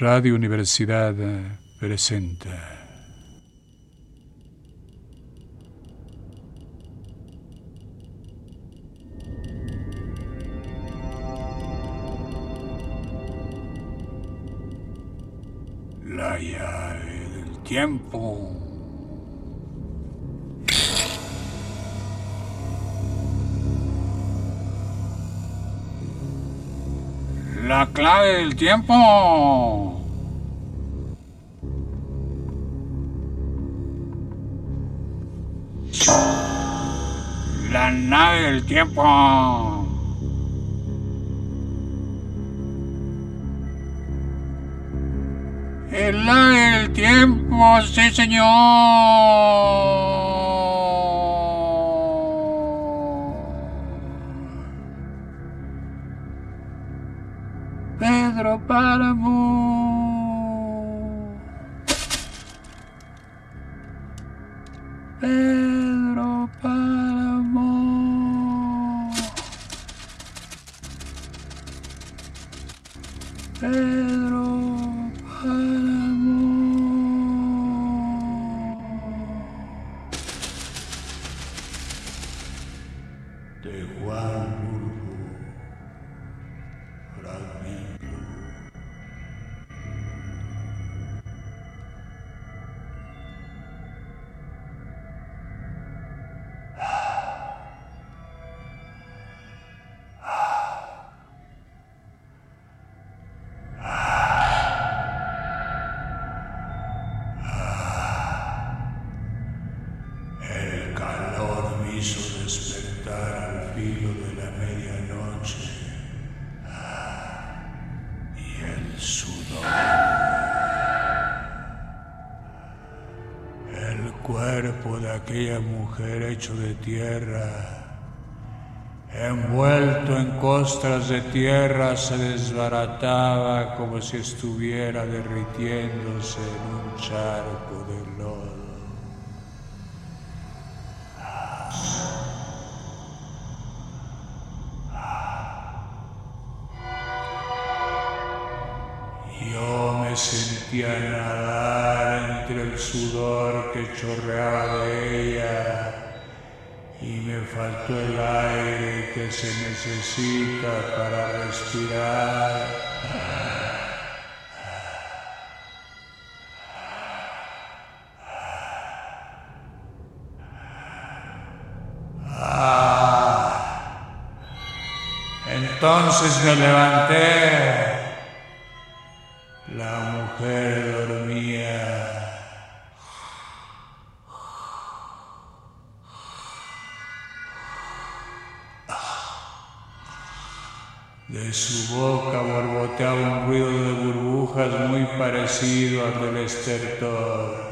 Radio Universidad presenta. La llave del tiempo. La clave del tiempo. La nave del tiempo. El ave del tiempo, sí señor. Pedro Páramo. Pedro de aquella mujer hecho de tierra, envuelto en costras de tierra, se desbarataba como si estuviera derritiéndose en un charco de lodo. Yo me sentía nadar entre el sudor que chorreaba el aire que se necesita para respirar. Ah. Entonces me levanté. La mujer De su boca borboteaba un ruido de burbujas muy parecido al del estertor.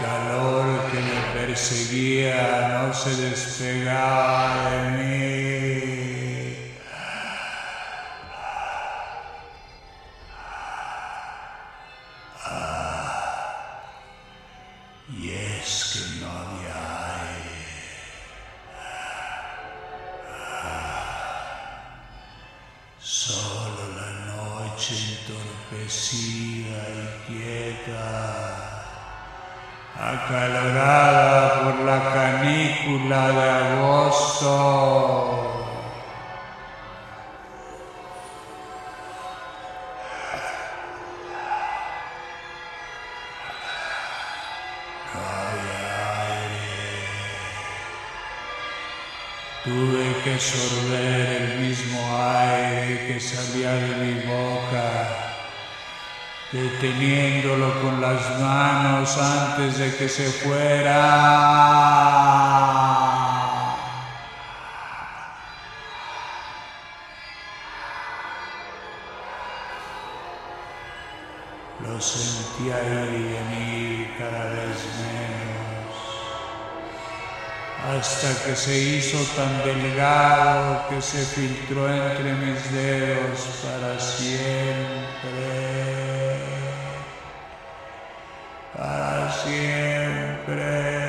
Calor que me perseguía no se despegaba de mí. deteniéndolo con las manos antes de que se fuera. Lo sentía ir y venir cada vez menos, hasta que se hizo tan delgado que se filtró entre mis dedos para siempre. Siempre.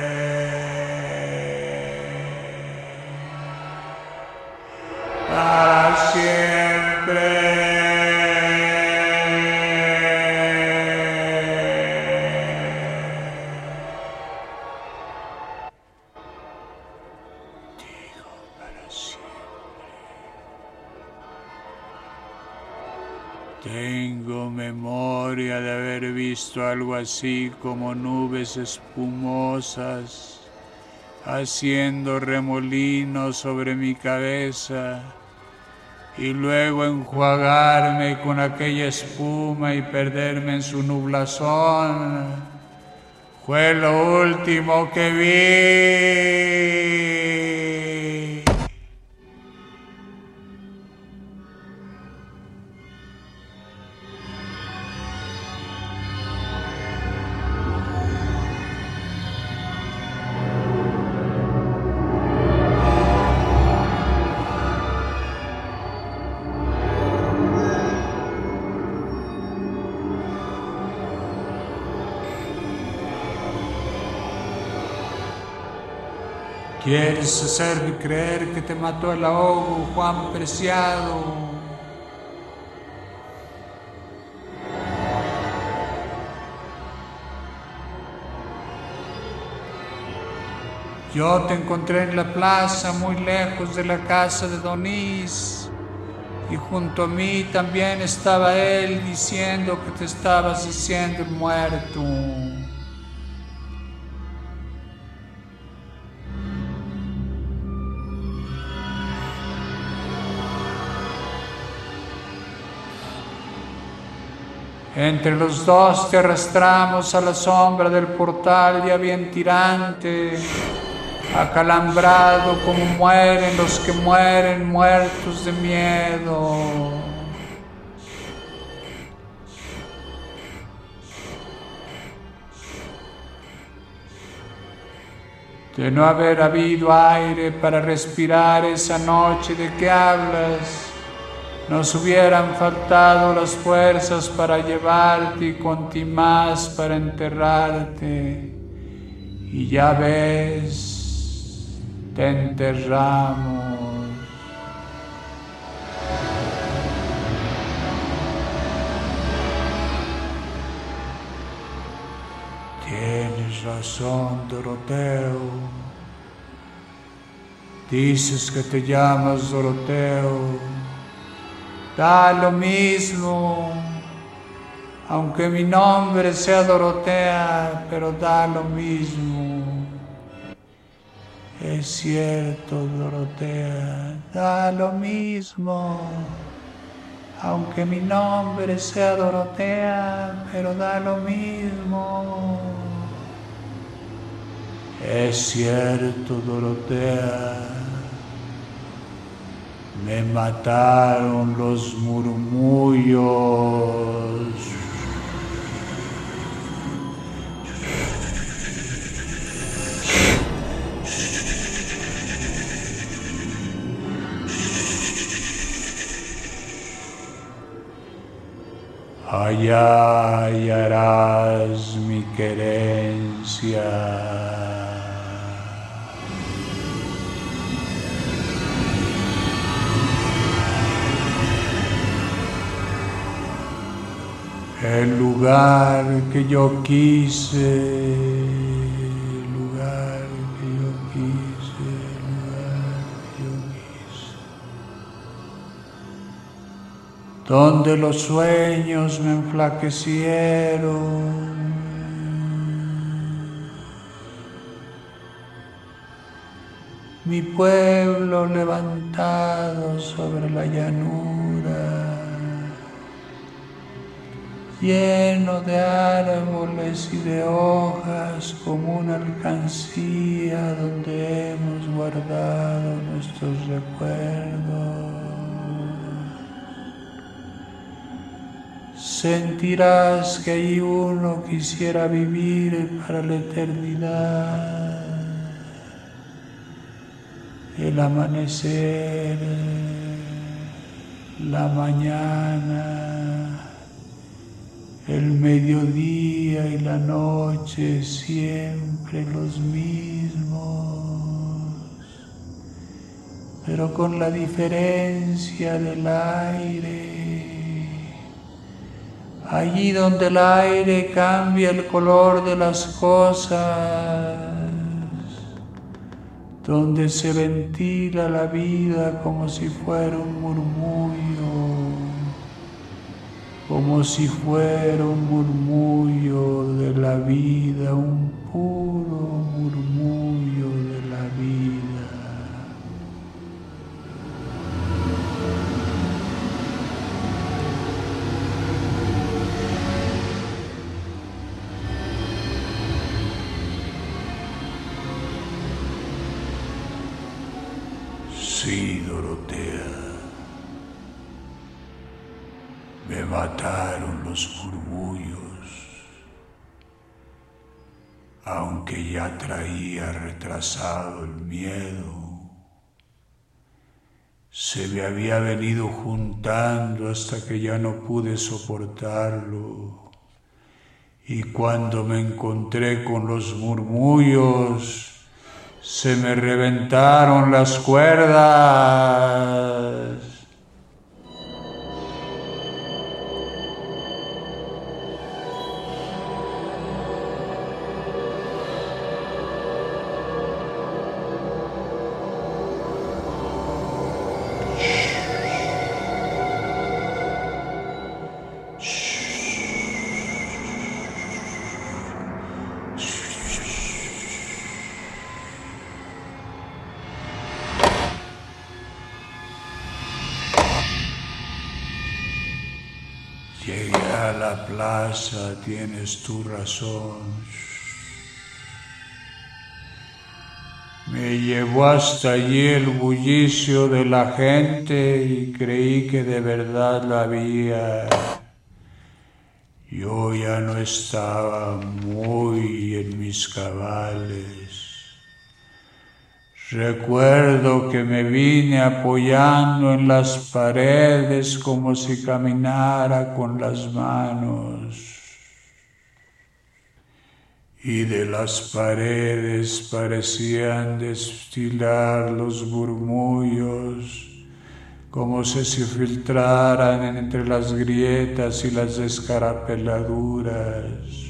Tengo memoria de haber visto algo así como nubes espumosas haciendo remolinos sobre mi cabeza y luego enjuagarme con aquella espuma y perderme en su nublazón. Fue lo último que vi. ¿Quieres hacerme creer que te mató el ahogo, Juan Preciado? Yo te encontré en la plaza, muy lejos de la casa de Donís, y junto a mí también estaba él diciendo que te estabas haciendo muerto. Entre los dos te arrastramos a la sombra del portal ya bien tirante, acalambrado como mueren los que mueren muertos de miedo. De no haber habido aire para respirar esa noche de que hablas, nos hubieran faltado las fuerzas para llevarte y con ti más para enterrarte. Y ya ves, te enterramos. Tienes razón, Doroteo. Dices que te llamas Doroteo da lo mismo, aunque mi nombre sea Dorotea, pero da lo mismo. Es cierto, Dorotea, da lo mismo. Aunque mi nombre sea Dorotea, pero da lo mismo. Es cierto, Dorotea. Me mataron los murmullos. Allá hallarás mi querencia. El lugar que yo quise, el lugar que yo quise, el lugar que yo quise, donde los sueños me enflaquecieron. Mi pueblo levantado sobre la llanura lleno de árboles y de hojas como una alcancía donde hemos guardado nuestros recuerdos. Sentirás que ahí uno quisiera vivir para la eternidad. el amanecer, la mañana, el mediodía y la noche siempre los mismos, pero con la diferencia del aire. Allí donde el aire cambia el color de las cosas, donde se ventila la vida como si fuera un murmullo, como si fuera un murmullo de la vida, un puro murmullo mataron los murmullos, aunque ya traía retrasado el miedo. Se me había venido juntando hasta que ya no pude soportarlo. Y cuando me encontré con los murmullos, se me reventaron las cuerdas. Plaza, tienes tu razón. Me llevó hasta allí el bullicio de la gente y creí que de verdad la había. Yo ya no estaba muy en mis cabales. Recuerdo que me vine apoyando en las paredes como si caminara con las manos. Y de las paredes parecían destilar los murmullos como si se filtraran entre las grietas y las escarapeladuras.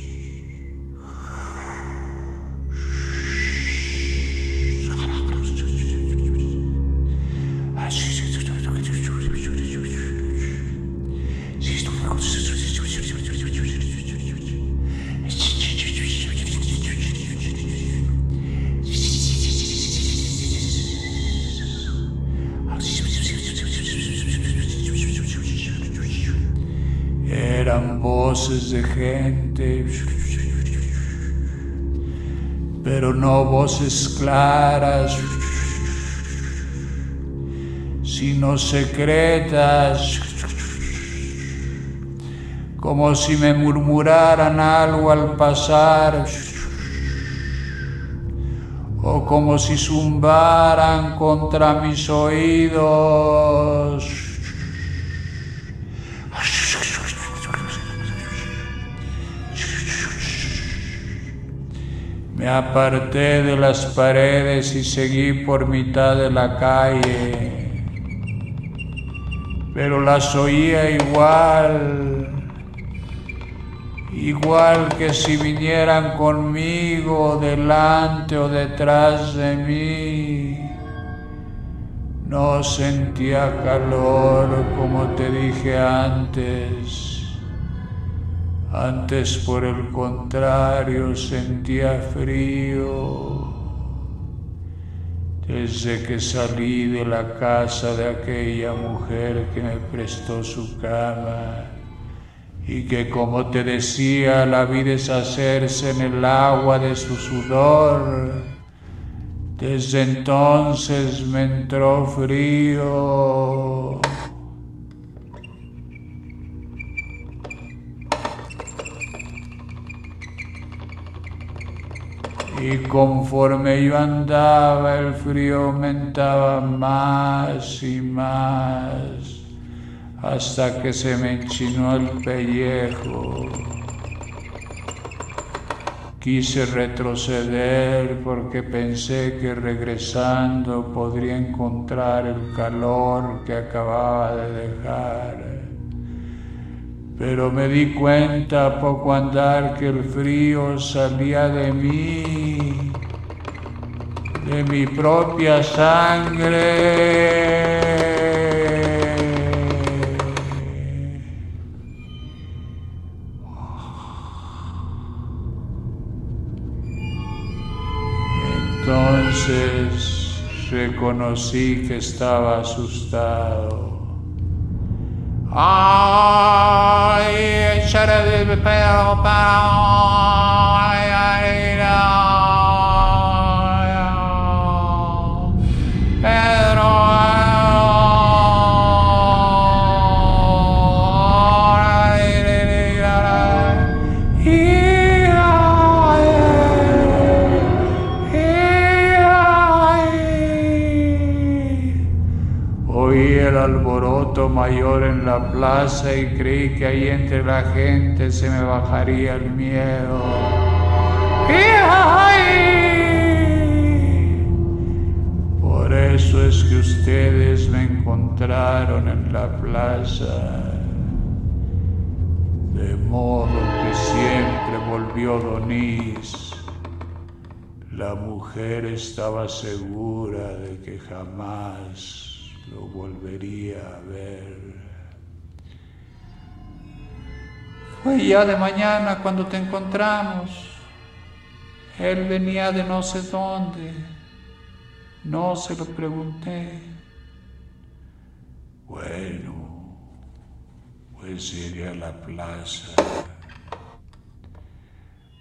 Pero no voces claras, sino secretas, como si me murmuraran algo al pasar, o como si zumbaran contra mis oídos. Me aparté de las paredes y seguí por mitad de la calle, pero las oía igual, igual que si vinieran conmigo delante o detrás de mí. No sentía calor como te dije antes. Antes, por el contrario, sentía frío. Desde que salí de la casa de aquella mujer que me prestó su cama y que, como te decía, la vi deshacerse en el agua de su sudor, desde entonces me entró frío. Y conforme yo andaba, el frío aumentaba más y más, hasta que se me enchinó el pellejo. Quise retroceder porque pensé que regresando podría encontrar el calor que acababa de dejar. Pero me di cuenta poco andar que el frío salía de mí, de mi propia sangre. Entonces reconocí que estaba asustado. Ay, mayor en la plaza y creí que ahí entre la gente se me bajaría el miedo. Por eso es que ustedes me encontraron en la plaza. De modo que siempre volvió Donis. La mujer estaba segura de que jamás lo volvería a ver. Fue ya de mañana cuando te encontramos. Él venía de no sé dónde. No se lo pregunté. Bueno, pues iré a la plaza.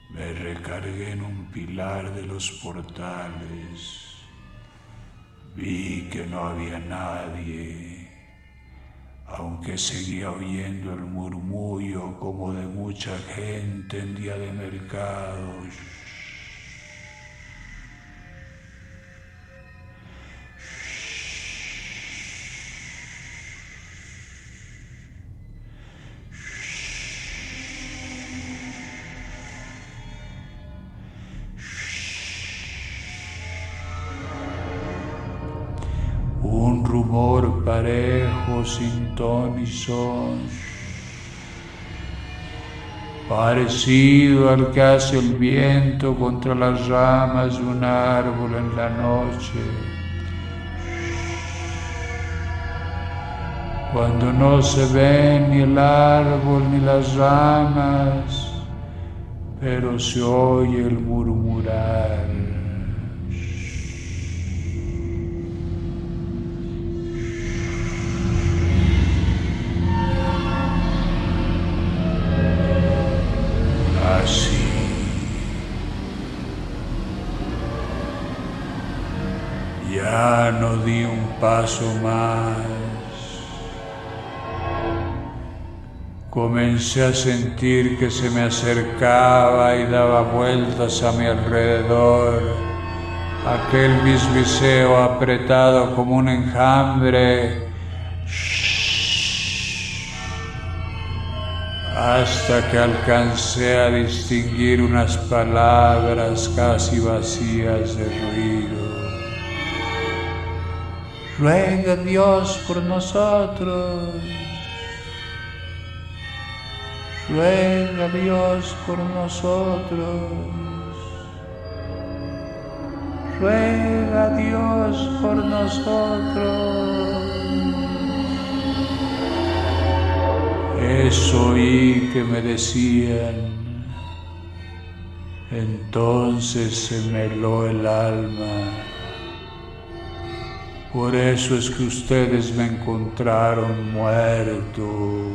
Me recargué en un pilar de los portales Vi que no había nadie, aunque seguía oyendo el murmullo como de mucha gente en día de mercado. Parecido al que hace el viento contra las ramas de un árbol en la noche. Cuando no se ve ni el árbol ni las ramas, pero se oye el murmurar. Di un paso más. Comencé a sentir que se me acercaba y daba vueltas a mi alrededor. Aquel bisbiseo apretado como un enjambre. hasta que alcancé a distinguir unas palabras casi vacías de ruido ruega Dios por nosotros. Ruega Dios por nosotros. Ruega Dios por nosotros. Eso oí que me decían. Entonces se me heló el alma. Por eso es que ustedes me encontraron muerto.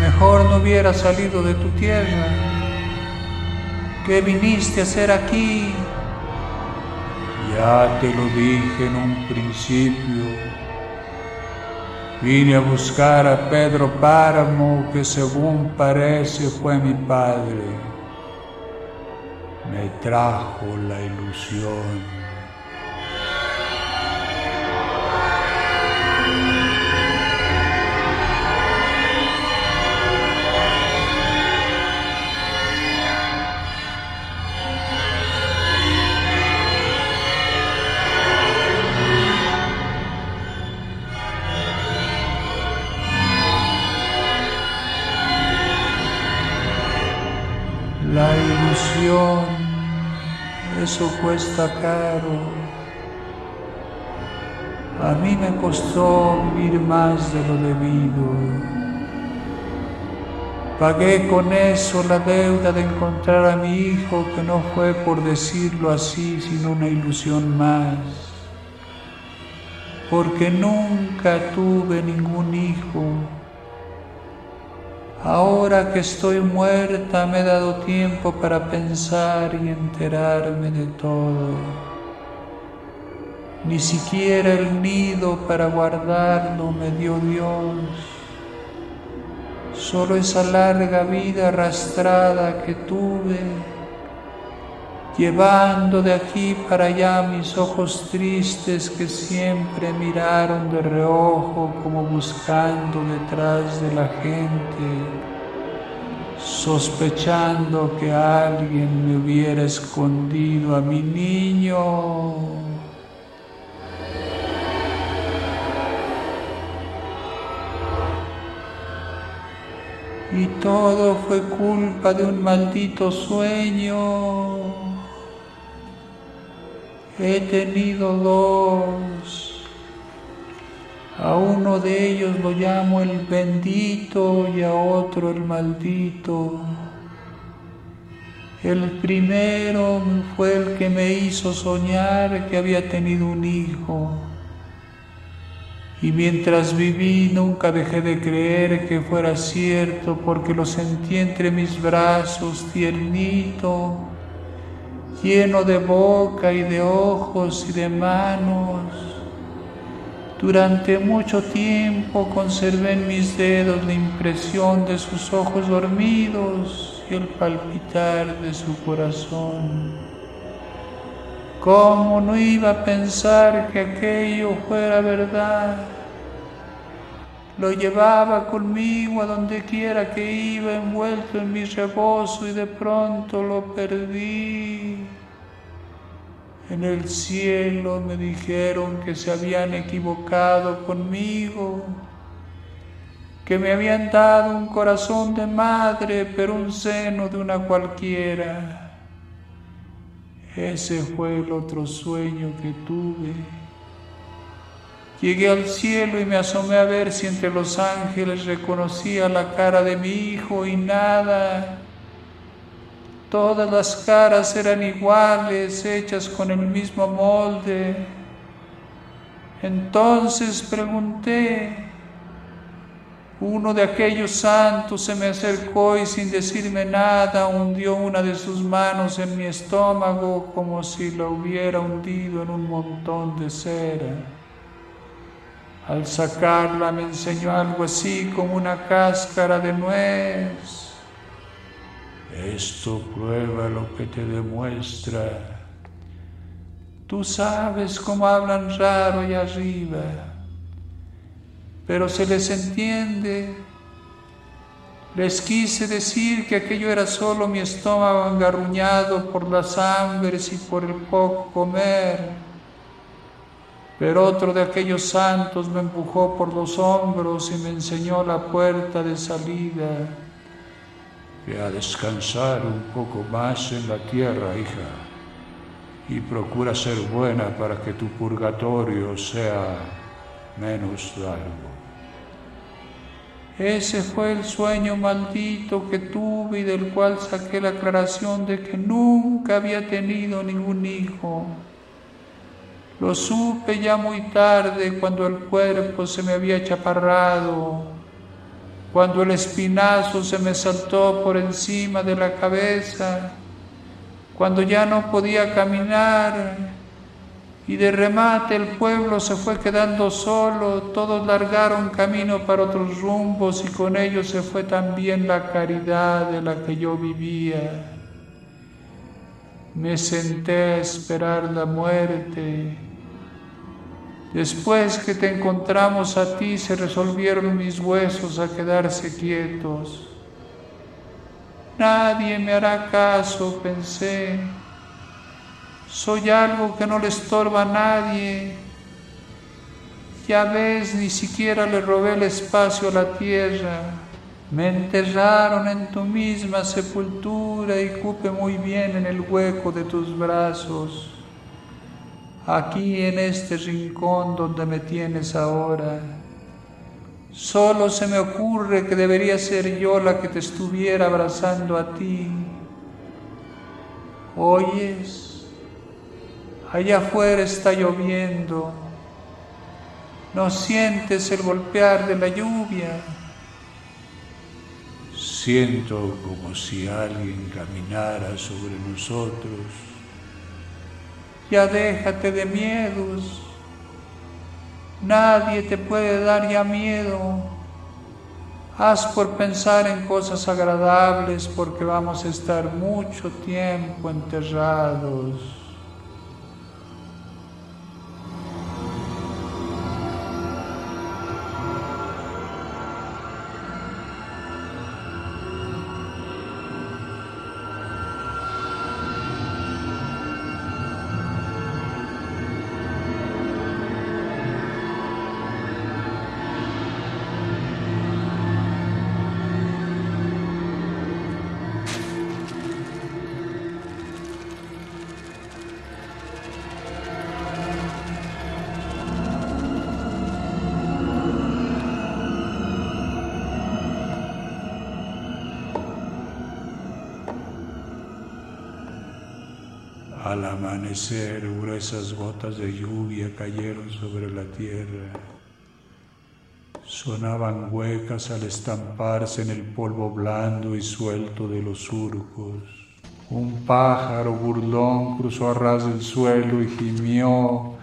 Mejor no hubiera salido de tu tierra. ¿Qué viniste a hacer aquí? Ya te lo dije en un principio. Vine a buscar a Pedro Páramo, que según parece fue mi padre. Me trajo la ilusión. Eso cuesta caro. A mí me costó vivir más de lo debido. Pagué con eso la deuda de encontrar a mi hijo, que no fue por decirlo así, sino una ilusión más. Porque nunca tuve ningún hijo Ahora que estoy muerta me he dado tiempo para pensar y enterarme de todo. Ni siquiera el nido para guardarlo me dio Dios. Solo esa larga vida arrastrada que tuve llevando de aquí para allá mis ojos tristes que siempre miraron de reojo como buscando detrás de la gente, sospechando que alguien me hubiera escondido a mi niño. Y todo fue culpa de un maldito sueño. He tenido dos. A uno de ellos lo llamo el bendito y a otro el maldito. El primero fue el que me hizo soñar que había tenido un hijo. Y mientras viví nunca dejé de creer que fuera cierto porque lo sentí entre mis brazos tiernito lleno de boca y de ojos y de manos. Durante mucho tiempo conservé en mis dedos la impresión de sus ojos dormidos y el palpitar de su corazón. ¿Cómo no iba a pensar que aquello fuera verdad? Lo llevaba conmigo a donde quiera que iba, envuelto en mi rebozo y de pronto lo perdí. En el cielo me dijeron que se habían equivocado conmigo, que me habían dado un corazón de madre, pero un seno de una cualquiera. Ese fue el otro sueño que tuve. Llegué al cielo y me asomé a ver si entre los ángeles reconocía la cara de mi hijo y nada. Todas las caras eran iguales, hechas con el mismo molde. Entonces pregunté, uno de aquellos santos se me acercó y sin decirme nada hundió una de sus manos en mi estómago como si la hubiera hundido en un montón de cera. Al sacarla me enseñó algo así como una cáscara de nuez. Esto prueba lo que te demuestra. Tú sabes cómo hablan raro allá arriba, pero se les entiende. Les quise decir que aquello era solo mi estómago engarruñado por las hambres y por el poco comer pero otro de aquellos santos me empujó por los hombros y me enseñó la puerta de salida. Ve a descansar un poco más en la tierra, hija, y procura ser buena para que tu purgatorio sea menos largo. Ese fue el sueño maldito que tuve y del cual saqué la aclaración de que nunca había tenido ningún hijo. Lo supe ya muy tarde cuando el cuerpo se me había chaparrado, cuando el espinazo se me saltó por encima de la cabeza, cuando ya no podía caminar Y de remate el pueblo se fue quedando solo, todos largaron camino para otros rumbos y con ellos se fue también la caridad de la que yo vivía. Me senté a esperar la muerte. Después que te encontramos a ti se resolvieron mis huesos a quedarse quietos. Nadie me hará caso, pensé. Soy algo que no le estorba a nadie. Ya ves, ni siquiera le robé el espacio a la tierra. Me enterraron en tu misma sepultura y cupe muy bien en el hueco de tus brazos. Aquí en este rincón donde me tienes ahora. Solo se me ocurre que debería ser yo la que te estuviera abrazando a ti. ¿Oyes? Allá afuera está lloviendo. ¿No sientes el golpear de la lluvia? Siento como si alguien caminara sobre nosotros. Ya déjate de miedos. Nadie te puede dar ya miedo. Haz por pensar en cosas agradables porque vamos a estar mucho tiempo enterrados. Gruesas gotas de lluvia cayeron sobre la tierra. Sonaban huecas al estamparse en el polvo blando y suelto de los surcos. Un pájaro burlón cruzó a ras del suelo y gimió,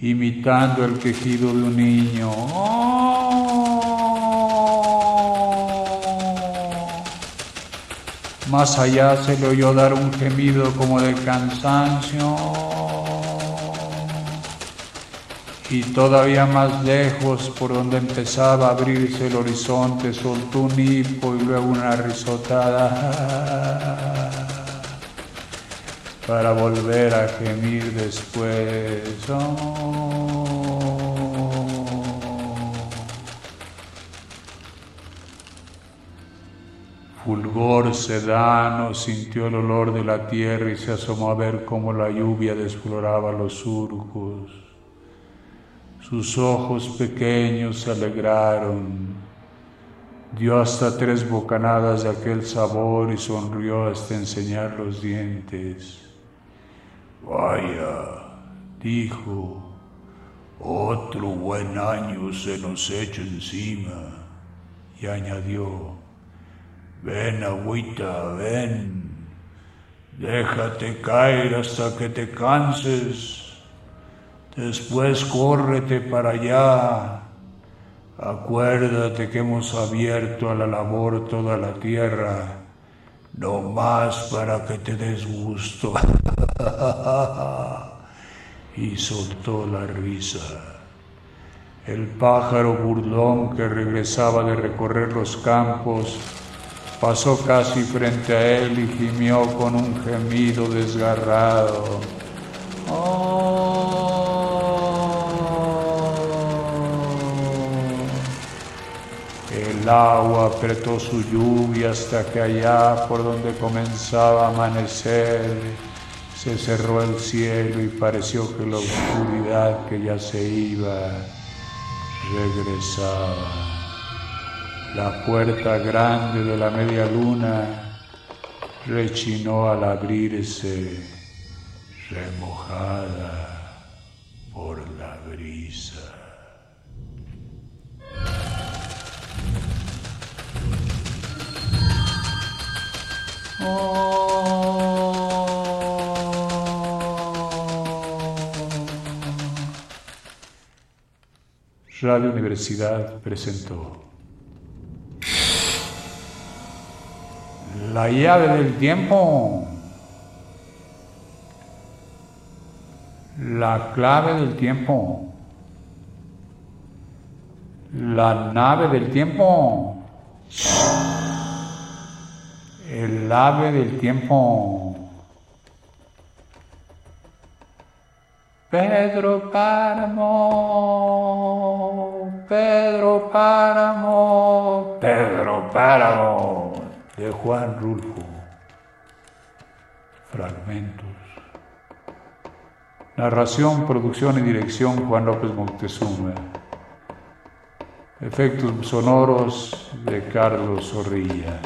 imitando el quejido de un niño. Más allá se le oyó dar un gemido como de cansancio. Y todavía más lejos, por donde empezaba a abrirse el horizonte, soltó un hipo y luego una risotada para volver a gemir después. Fulgor sedano sintió el olor de la tierra y se asomó a ver cómo la lluvia desfloraba los surcos. Sus ojos pequeños se alegraron. Dio hasta tres bocanadas de aquel sabor y sonrió hasta enseñar los dientes. Vaya, dijo, otro buen año se nos echa encima. Y añadió, Ven, agüita, ven. Déjate caer hasta que te canses. Después córrete para allá. Acuérdate que hemos abierto a la labor toda la tierra, no más para que te des gusto. y soltó la risa. El pájaro burlón que regresaba de recorrer los campos pasó casi frente a él y gimió con un gemido desgarrado. Oh. El agua apretó su lluvia hasta que allá por donde comenzaba a amanecer se cerró el cielo y pareció que la oscuridad que ya se iba regresaba. La puerta grande de la media luna rechinó al abrirse, remojada por la brisa. Oh. Radio Universidad presentó La llave del tiempo. La clave del tiempo. La nave del tiempo. El ave del tiempo. Pedro Páramo, Pedro Páramo, Pedro Páramo, de Juan Rulfo. Fragmentos. Narración, producción y dirección Juan López Montezuma. Efectos sonoros de Carlos Zorrilla.